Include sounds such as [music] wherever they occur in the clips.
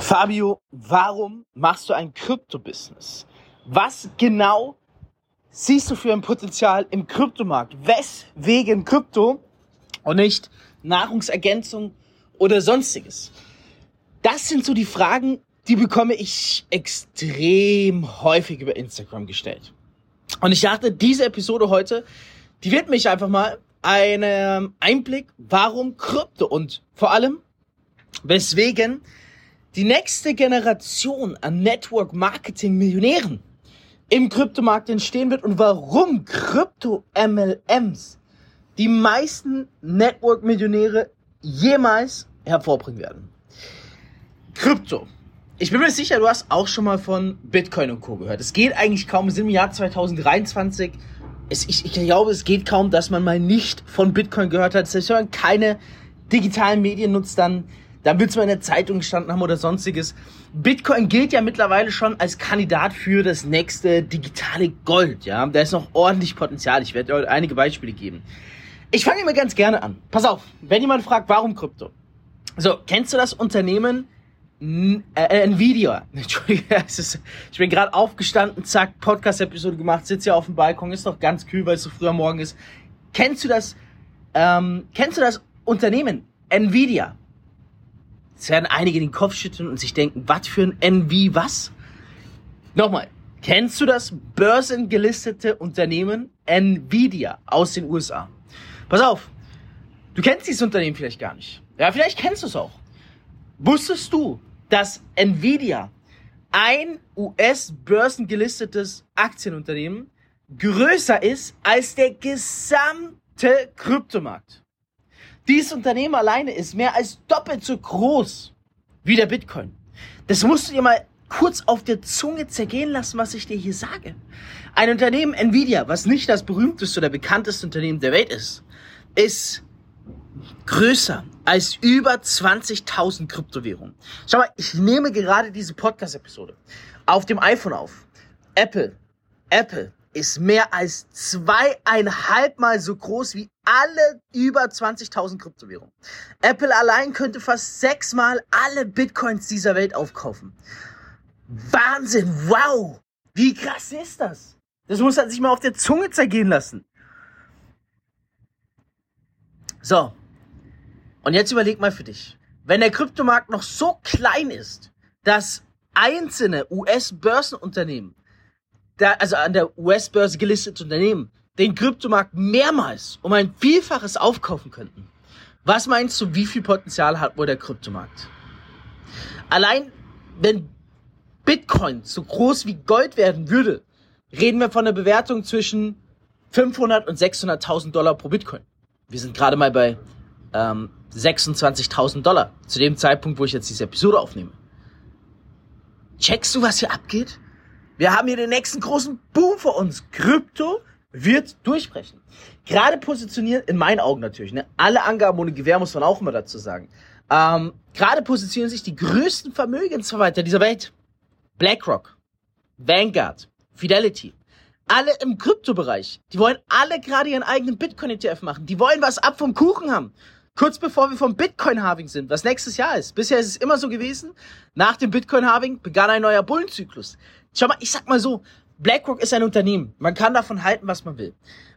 Fabio, warum machst du ein Krypto-Business? Was genau siehst du für ein Potenzial im Kryptomarkt? Weswegen Krypto und nicht Nahrungsergänzung oder sonstiges? Das sind so die Fragen, die bekomme ich extrem häufig über Instagram gestellt. Und ich dachte, diese Episode heute, die wird mich einfach mal einen Einblick, warum Krypto und vor allem, weswegen die nächste Generation an Network Marketing Millionären im Kryptomarkt entstehen wird und warum Krypto MLMs die meisten Network Millionäre jemals hervorbringen werden. Krypto. Ich bin mir sicher, du hast auch schon mal von Bitcoin und Co. gehört. Es geht eigentlich kaum, wir sind im Jahr 2023. Es, ich, ich glaube, es geht kaum, dass man mal nicht von Bitcoin gehört hat. Selbst wenn man keine digitalen Medien nutzt, dann, dann wird es mal in der Zeitung gestanden haben oder sonstiges. Bitcoin gilt ja mittlerweile schon als Kandidat für das nächste digitale Gold. Ja, da ist noch ordentlich Potenzial. Ich werde euch einige Beispiele geben. Ich fange immer ganz gerne an. Pass auf, wenn jemand fragt, warum Krypto? So, kennst du das Unternehmen N äh, Nvidia. [laughs] Entschuldigung, ich bin gerade aufgestanden, zack, Podcast-Episode gemacht, sitze hier auf dem Balkon, ist doch ganz kühl, weil es so früh am Morgen ist. Kennst du das, ähm, kennst du das Unternehmen Nvidia? Jetzt werden einige den Kopf schütteln und sich denken, was für ein NV, was? Nochmal, kennst du das börsengelistete Unternehmen Nvidia aus den USA? Pass auf, du kennst dieses Unternehmen vielleicht gar nicht. Ja, vielleicht kennst du es auch. Wusstest du, dass Nvidia ein US-börsengelistetes Aktienunternehmen größer ist als der gesamte Kryptomarkt. Dieses Unternehmen alleine ist mehr als doppelt so groß wie der Bitcoin. Das musst du dir mal kurz auf der Zunge zergehen lassen, was ich dir hier sage. Ein Unternehmen Nvidia, was nicht das berühmteste oder bekannteste Unternehmen der Welt ist, ist größer als über 20.000 Kryptowährungen. Schau mal, ich nehme gerade diese Podcast-Episode auf dem iPhone auf. Apple, Apple ist mehr als zweieinhalb Mal so groß wie alle über 20.000 Kryptowährungen. Apple allein könnte fast sechsmal alle Bitcoins dieser Welt aufkaufen. Wahnsinn, wow! Wie krass ist das? Das muss man sich mal auf der Zunge zergehen lassen. So, und jetzt überleg mal für dich, wenn der Kryptomarkt noch so klein ist, dass einzelne US-Börsenunternehmen, also an der US-Börse gelistete Unternehmen, den Kryptomarkt mehrmals um ein Vielfaches aufkaufen könnten. Was meinst du, wie viel Potenzial hat wohl der Kryptomarkt? Allein wenn Bitcoin so groß wie Gold werden würde, reden wir von einer Bewertung zwischen 500 und 600.000 Dollar pro Bitcoin. Wir sind gerade mal bei ähm, 26.000 Dollar. Zu dem Zeitpunkt, wo ich jetzt diese Episode aufnehme. Checkst du, was hier abgeht? Wir haben hier den nächsten großen Boom vor uns. Krypto wird durchbrechen. Gerade positioniert, in meinen Augen natürlich, ne? alle Angaben ohne Gewehr muss man auch immer dazu sagen. Ähm, gerade positionieren sich die größten Vermögensverwalter dieser Welt. BlackRock, Vanguard, Fidelity. Alle im Kryptobereich. Die wollen alle gerade ihren eigenen Bitcoin-ETF machen. Die wollen was ab vom Kuchen haben. Kurz bevor wir vom Bitcoin-Halving sind, was nächstes Jahr ist. Bisher ist es immer so gewesen. Nach dem Bitcoin-Halving begann ein neuer Bullenzyklus. Schau mal, ich sag mal so, BlackRock ist ein Unternehmen. Man kann davon halten, was man will.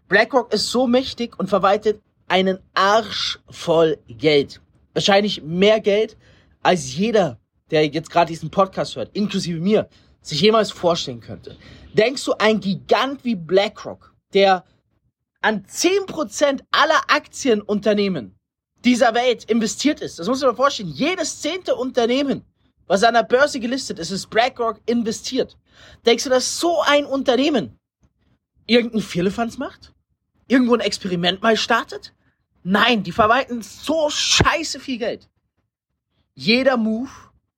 BlackRock ist so mächtig und verwaltet einen Arsch voll Geld. Wahrscheinlich mehr Geld, als jeder, der jetzt gerade diesen Podcast hört, inklusive mir, sich jemals vorstellen könnte. Denkst du, ein Gigant wie BlackRock, der an 10% aller Aktienunternehmen dieser Welt investiert ist. Das muss man vorstellen. Jedes zehnte Unternehmen, was an der Börse gelistet ist, ist BlackRock investiert. Denkst du, dass so ein Unternehmen irgendeinen Firlefanz macht? Irgendwo ein Experiment mal startet? Nein, die verwalten so scheiße viel Geld. Jeder Move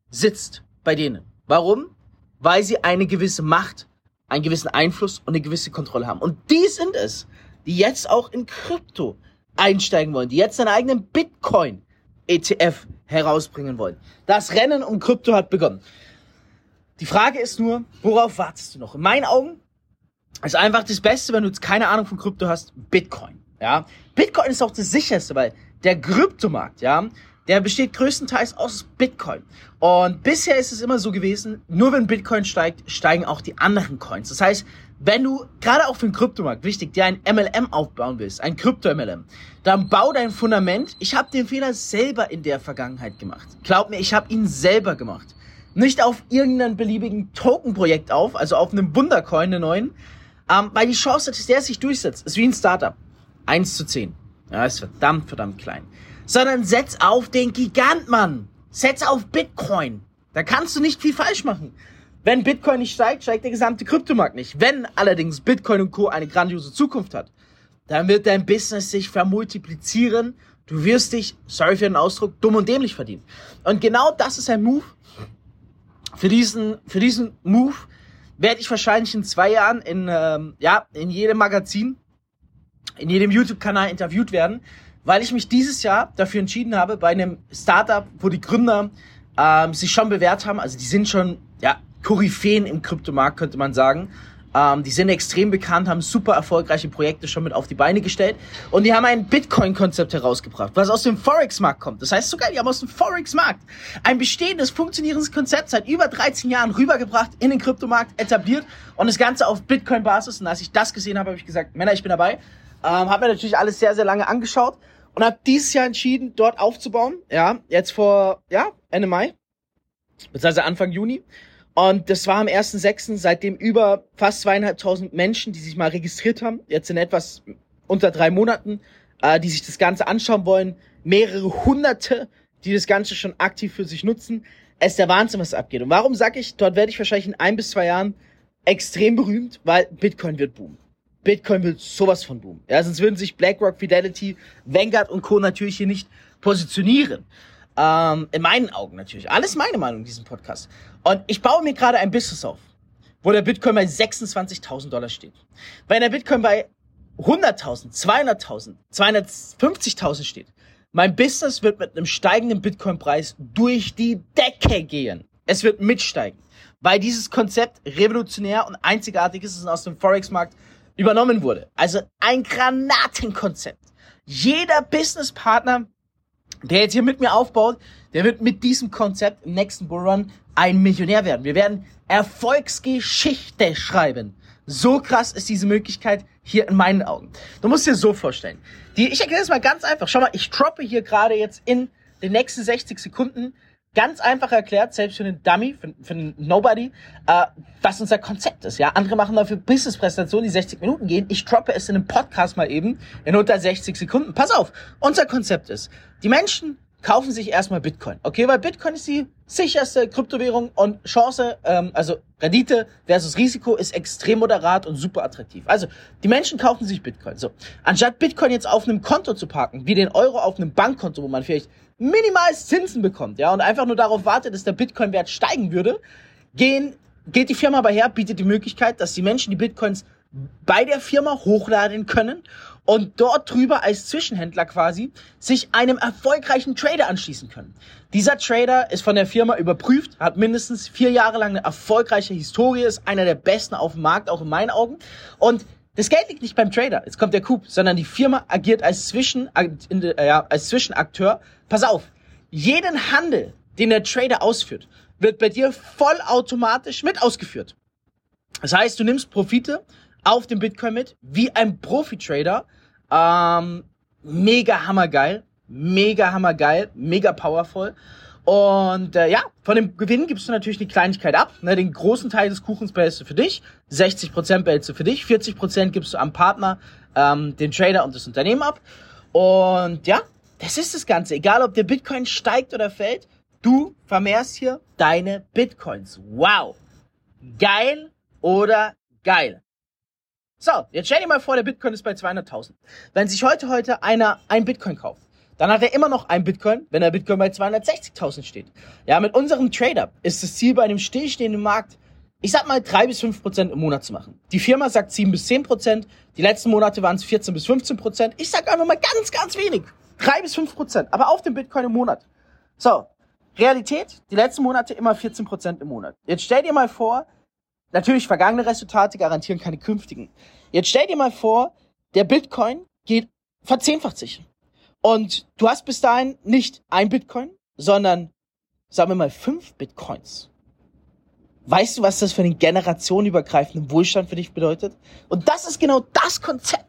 sitzt bei denen. Warum? Weil sie eine gewisse Macht, einen gewissen Einfluss und eine gewisse Kontrolle haben. Und die sind es, die jetzt auch in Krypto einsteigen wollen, die jetzt einen eigenen Bitcoin-ETF herausbringen wollen. Das Rennen um Krypto hat begonnen. Die Frage ist nur, worauf wartest du noch? In meinen Augen ist einfach das Beste, wenn du jetzt keine Ahnung von Krypto hast, Bitcoin. Ja, Bitcoin ist auch das sicherste, weil der Kryptomarkt, ja, der besteht größtenteils aus Bitcoin. Und bisher ist es immer so gewesen, nur wenn Bitcoin steigt, steigen auch die anderen Coins. Das heißt, wenn du gerade auf dem Kryptomarkt, wichtig, dir ein MLM aufbauen willst, ein Krypto-MLM, dann bau dein Fundament. Ich habe den Fehler selber in der Vergangenheit gemacht. Glaub mir, ich habe ihn selber gemacht. Nicht auf irgendeinem beliebigen Token-Projekt auf, also auf einem Wundercoin, einen neuen, ähm, weil die Chance, dass der sich durchsetzt, ist wie ein Startup. 1 zu 10. Ja, ist verdammt, verdammt klein. Sondern setz auf den Gigant, Mann. Setz auf Bitcoin. Da kannst du nicht viel falsch machen. Wenn Bitcoin nicht steigt, steigt der gesamte Kryptomarkt nicht. Wenn allerdings Bitcoin und Co. eine grandiose Zukunft hat, dann wird dein Business sich vermultiplizieren. Du wirst dich, sorry für den Ausdruck, dumm und dämlich verdienen. Und genau das ist ein Move. Für diesen, für diesen Move werde ich wahrscheinlich in zwei Jahren in, ähm, ja, in jedem Magazin, in jedem YouTube-Kanal interviewt werden, weil ich mich dieses Jahr dafür entschieden habe, bei einem Startup, wo die Gründer ähm, sich schon bewährt haben, also die sind schon ja, Koryphäen im Kryptomarkt, könnte man sagen. Ähm, die sind extrem bekannt, haben super erfolgreiche Projekte schon mit auf die Beine gestellt. Und die haben ein Bitcoin-Konzept herausgebracht, was aus dem Forex-Markt kommt. Das heißt sogar, die haben aus dem Forex-Markt ein bestehendes, funktionierendes Konzept seit über 13 Jahren rübergebracht, in den Kryptomarkt etabliert und das Ganze auf Bitcoin-Basis. Und als ich das gesehen habe, habe ich gesagt, Männer, ich bin dabei. Ähm, habe mir natürlich alles sehr, sehr lange angeschaut und habe dieses Jahr entschieden, dort aufzubauen. Ja, jetzt vor, ja, Ende Mai, beziehungsweise Anfang Juni. Und das war am 1.6., seitdem über fast zweieinhalbtausend Menschen, die sich mal registriert haben, jetzt in etwas unter drei Monaten, äh, die sich das Ganze anschauen wollen, mehrere Hunderte, die das Ganze schon aktiv für sich nutzen. Es ist der Wahnsinn, was abgeht. Und warum sage ich, dort werde ich wahrscheinlich in ein bis zwei Jahren extrem berühmt, weil Bitcoin wird boomen. Bitcoin wird sowas von boomen. Ja, sonst würden sich BlackRock, Fidelity, Vanguard und Co. natürlich hier nicht positionieren. Ähm, in meinen Augen natürlich. Alles meine Meinung in diesem Podcast. Und ich baue mir gerade ein Business auf, wo der Bitcoin bei 26.000 Dollar steht. Wenn der Bitcoin bei 100.000, 200.000, 250.000 steht, mein Business wird mit einem steigenden Bitcoin-Preis durch die Decke gehen. Es wird mitsteigen, weil dieses Konzept revolutionär und einzigartig ist und aus dem Forex-Markt übernommen wurde. Also ein Granatenkonzept. Jeder Businesspartner, der jetzt hier mit mir aufbaut, der wird mit diesem Konzept im nächsten Bullrun ein Millionär werden. Wir werden Erfolgsgeschichte schreiben. So krass ist diese Möglichkeit hier in meinen Augen. Du musst dir so vorstellen. Die, ich erkläre es mal ganz einfach. Schau mal, ich droppe hier gerade jetzt in den nächsten 60 Sekunden ganz einfach erklärt, selbst für einen Dummy, für, für einen Nobody, äh, was unser Konzept ist. Ja, andere machen dafür Business-Präsentationen, die 60 Minuten gehen. Ich droppe es in einem Podcast mal eben in unter 60 Sekunden. Pass auf, unser Konzept ist, die Menschen kaufen sich erstmal Bitcoin. Okay, weil Bitcoin ist die sicherste Kryptowährung und Chance, ähm, also Rendite versus Risiko ist extrem moderat und super attraktiv. Also die Menschen kaufen sich Bitcoin. So, anstatt Bitcoin jetzt auf einem Konto zu parken, wie den Euro auf einem Bankkonto, wo man vielleicht minimal Zinsen bekommt, ja, und einfach nur darauf wartet, dass der Bitcoin-Wert steigen würde, gehen, geht die Firma aber her, bietet die Möglichkeit, dass die Menschen die Bitcoins bei der Firma hochladen können und dort drüber als Zwischenhändler quasi sich einem erfolgreichen Trader anschließen können. Dieser Trader ist von der Firma überprüft, hat mindestens vier Jahre lang eine erfolgreiche Historie, ist einer der besten auf dem Markt, auch in meinen Augen. Und das Geld liegt nicht beim Trader, jetzt kommt der Coup, sondern die Firma agiert als, Zwischen, äh, als Zwischenakteur. Pass auf, jeden Handel, den der Trader ausführt, wird bei dir vollautomatisch mit ausgeführt. Das heißt, du nimmst Profite auf dem Bitcoin mit, wie ein Profi-Trader. Ähm, mega hammergeil, mega hammergeil, mega powerful. Und äh, ja, von dem Gewinn gibst du natürlich die Kleinigkeit ab. Ne? Den großen Teil des Kuchens behältst du für dich, 60% behältst du für dich, 40% gibst du am Partner, ähm, den Trader und das Unternehmen ab. Und ja, das ist das Ganze. Egal, ob der Bitcoin steigt oder fällt, du vermehrst hier deine Bitcoins. Wow. Geil oder geil. So, jetzt stell dir mal vor, der Bitcoin ist bei 200.000. Wenn sich heute heute einer ein Bitcoin kauft, dann hat er immer noch ein Bitcoin, wenn der Bitcoin bei 260.000 steht. Ja, mit unserem Trader ist das Ziel bei einem stillstehenden Markt, ich sag mal drei bis fünf Prozent im Monat zu machen. Die Firma sagt sieben bis zehn Prozent. Die letzten Monate waren es 14 bis 15 Prozent. Ich sag einfach mal ganz, ganz wenig. Drei bis fünf Prozent. Aber auf dem Bitcoin im Monat. So. Realität, die letzten Monate immer 14 Prozent im Monat. Jetzt stell dir mal vor, Natürlich, vergangene Resultate garantieren keine künftigen. Jetzt stell dir mal vor, der Bitcoin geht verzehnfacht sich. Und du hast bis dahin nicht ein Bitcoin, sondern, sagen wir mal, fünf Bitcoins. Weißt du, was das für einen generationenübergreifenden Wohlstand für dich bedeutet? Und das ist genau das Konzept,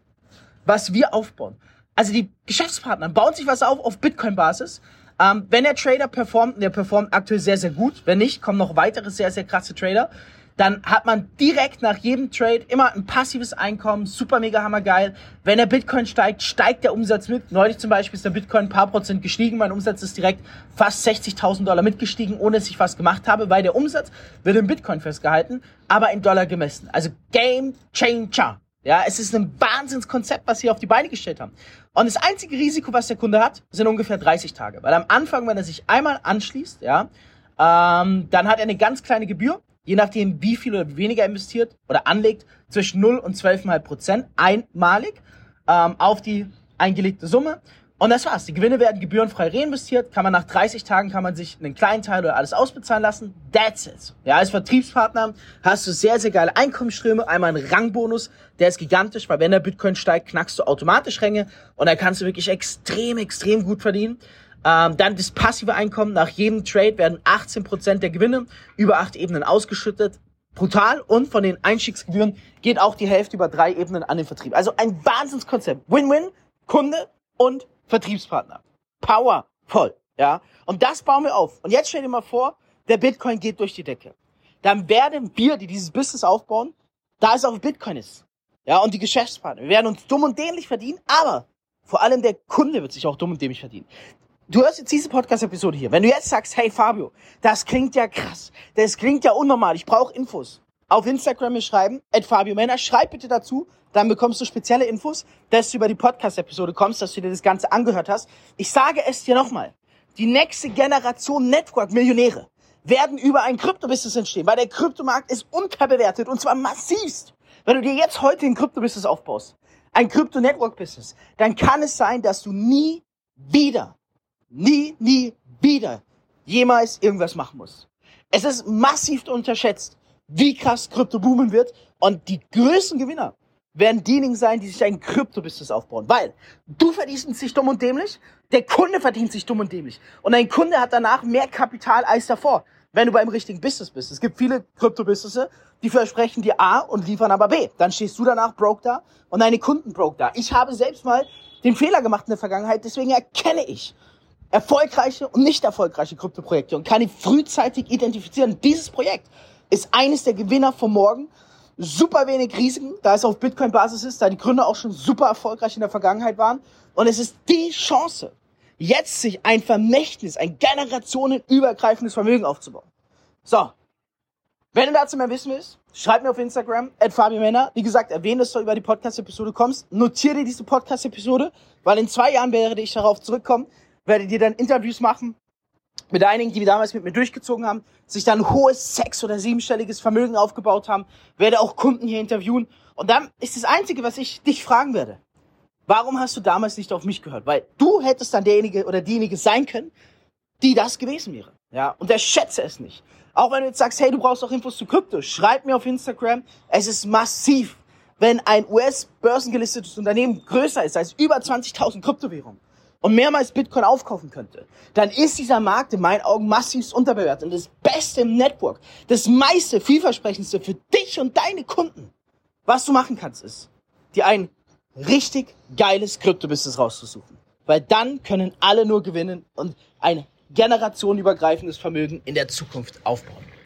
was wir aufbauen. Also die Geschäftspartner bauen sich was auf auf Bitcoin-Basis. Ähm, wenn der Trader performt, der performt aktuell sehr, sehr gut. Wenn nicht, kommen noch weitere sehr, sehr krasse Trader dann hat man direkt nach jedem Trade immer ein passives Einkommen, super mega hammergeil. Wenn der Bitcoin steigt, steigt der Umsatz mit. Neulich zum Beispiel ist der Bitcoin ein paar Prozent gestiegen, mein Umsatz ist direkt fast 60.000 Dollar mitgestiegen, ohne dass ich was gemacht habe, weil der Umsatz wird im Bitcoin festgehalten, aber in Dollar gemessen. Also Game Changer. Ja, es ist ein Wahnsinnskonzept, was sie auf die Beine gestellt haben. Und das einzige Risiko, was der Kunde hat, sind ungefähr 30 Tage. Weil am Anfang, wenn er sich einmal anschließt, ja, ähm, dann hat er eine ganz kleine Gebühr je nachdem wie viel oder weniger investiert oder anlegt, zwischen 0 und 12,5 Prozent einmalig ähm, auf die eingelegte Summe. Und das war's. Die Gewinne werden gebührenfrei reinvestiert. Kann man nach 30 Tagen kann man sich einen kleinen Teil oder alles ausbezahlen lassen. That's it. Ja, als Vertriebspartner hast du sehr, sehr geile Einkommensströme. Einmal einen Rangbonus, der ist gigantisch, weil wenn der Bitcoin steigt, knackst du automatisch Ränge und da kannst du wirklich extrem, extrem gut verdienen. Ähm, dann das passive Einkommen. Nach jedem Trade werden 18% der Gewinne über acht Ebenen ausgeschüttet. Brutal. Und von den Einstiegsgebühren geht auch die Hälfte über drei Ebenen an den Vertrieb. Also ein Wahnsinnskonzept. Win-win, Kunde und Vertriebspartner. Powervoll. Ja. Und das bauen wir auf. Und jetzt stell dir mal vor, der Bitcoin geht durch die Decke. Dann werden wir, die dieses Business aufbauen, da es auf Bitcoin ist. Ja, und die Geschäftspartner. Wir werden uns dumm und dämlich verdienen, aber vor allem der Kunde wird sich auch dumm und dämlich verdienen. Du hörst jetzt diese Podcast-Episode hier. Wenn du jetzt sagst, hey Fabio, das klingt ja krass, das klingt ja unnormal, ich brauche Infos. Auf Instagram mir schreiben, at Fabio Männer, schreib bitte dazu, dann bekommst du spezielle Infos, dass du über die Podcast-Episode kommst, dass du dir das Ganze angehört hast. Ich sage es dir nochmal. Die nächste Generation Network-Millionäre werden über ein Krypto-Business entstehen, weil der Kryptomarkt ist unterbewertet und zwar massivst. Wenn du dir jetzt heute ein Krypto-Business aufbaust, ein Krypto-Network-Business, dann kann es sein, dass du nie wieder nie, nie wieder jemals irgendwas machen muss. Es ist massiv unterschätzt, wie krass Krypto boomen wird und die größten Gewinner werden diejenigen sein, die sich ein Krypto-Business aufbauen. Weil du verdienst sich dumm und dämlich, der Kunde verdient sich dumm und dämlich. Und ein Kunde hat danach mehr Kapital als davor, wenn du beim richtigen Business bist. Es gibt viele Krypto-Businesses, die versprechen dir A und liefern aber B. Dann stehst du danach broke da und deine Kunden broke da. Ich habe selbst mal den Fehler gemacht in der Vergangenheit, deswegen erkenne ich, erfolgreiche und nicht erfolgreiche Kryptoprojekte und kann die frühzeitig identifizieren. Dieses Projekt ist eines der Gewinner von morgen. Super wenig Risiken, da es auf Bitcoin-Basis ist, da die Gründer auch schon super erfolgreich in der Vergangenheit waren. Und es ist die Chance, jetzt sich ein Vermächtnis, ein generationenübergreifendes Vermögen aufzubauen. So. Wenn du dazu mehr wissen willst, schreib mir auf Instagram, at Fabi Männer. Wie gesagt, erwähne, dass du über die Podcast-Episode kommst. Notiere dir diese Podcast-Episode, weil in zwei Jahren werde ich darauf zurückkommen, werde dir dann Interviews machen mit einigen, die damals mit mir durchgezogen haben, sich dann hohes sechs- oder siebenstelliges Vermögen aufgebaut haben, werde auch Kunden hier interviewen. Und dann ist das Einzige, was ich dich fragen werde. Warum hast du damals nicht auf mich gehört? Weil du hättest dann derjenige oder diejenige sein können, die das gewesen wäre. Ja, und der schätze es nicht. Auch wenn du jetzt sagst, hey, du brauchst auch Infos zu Krypto, schreib mir auf Instagram. Es ist massiv, wenn ein US-börsengelistetes Unternehmen größer ist als über 20.000 Kryptowährungen und mehrmals Bitcoin aufkaufen könnte, dann ist dieser Markt in meinen Augen massiv unterbewertet. Und das Beste im Network, das meiste, vielversprechendste für dich und deine Kunden, was du machen kannst, ist, dir ein richtig geiles Krypto-Business rauszusuchen. Weil dann können alle nur gewinnen und ein generationenübergreifendes Vermögen in der Zukunft aufbauen.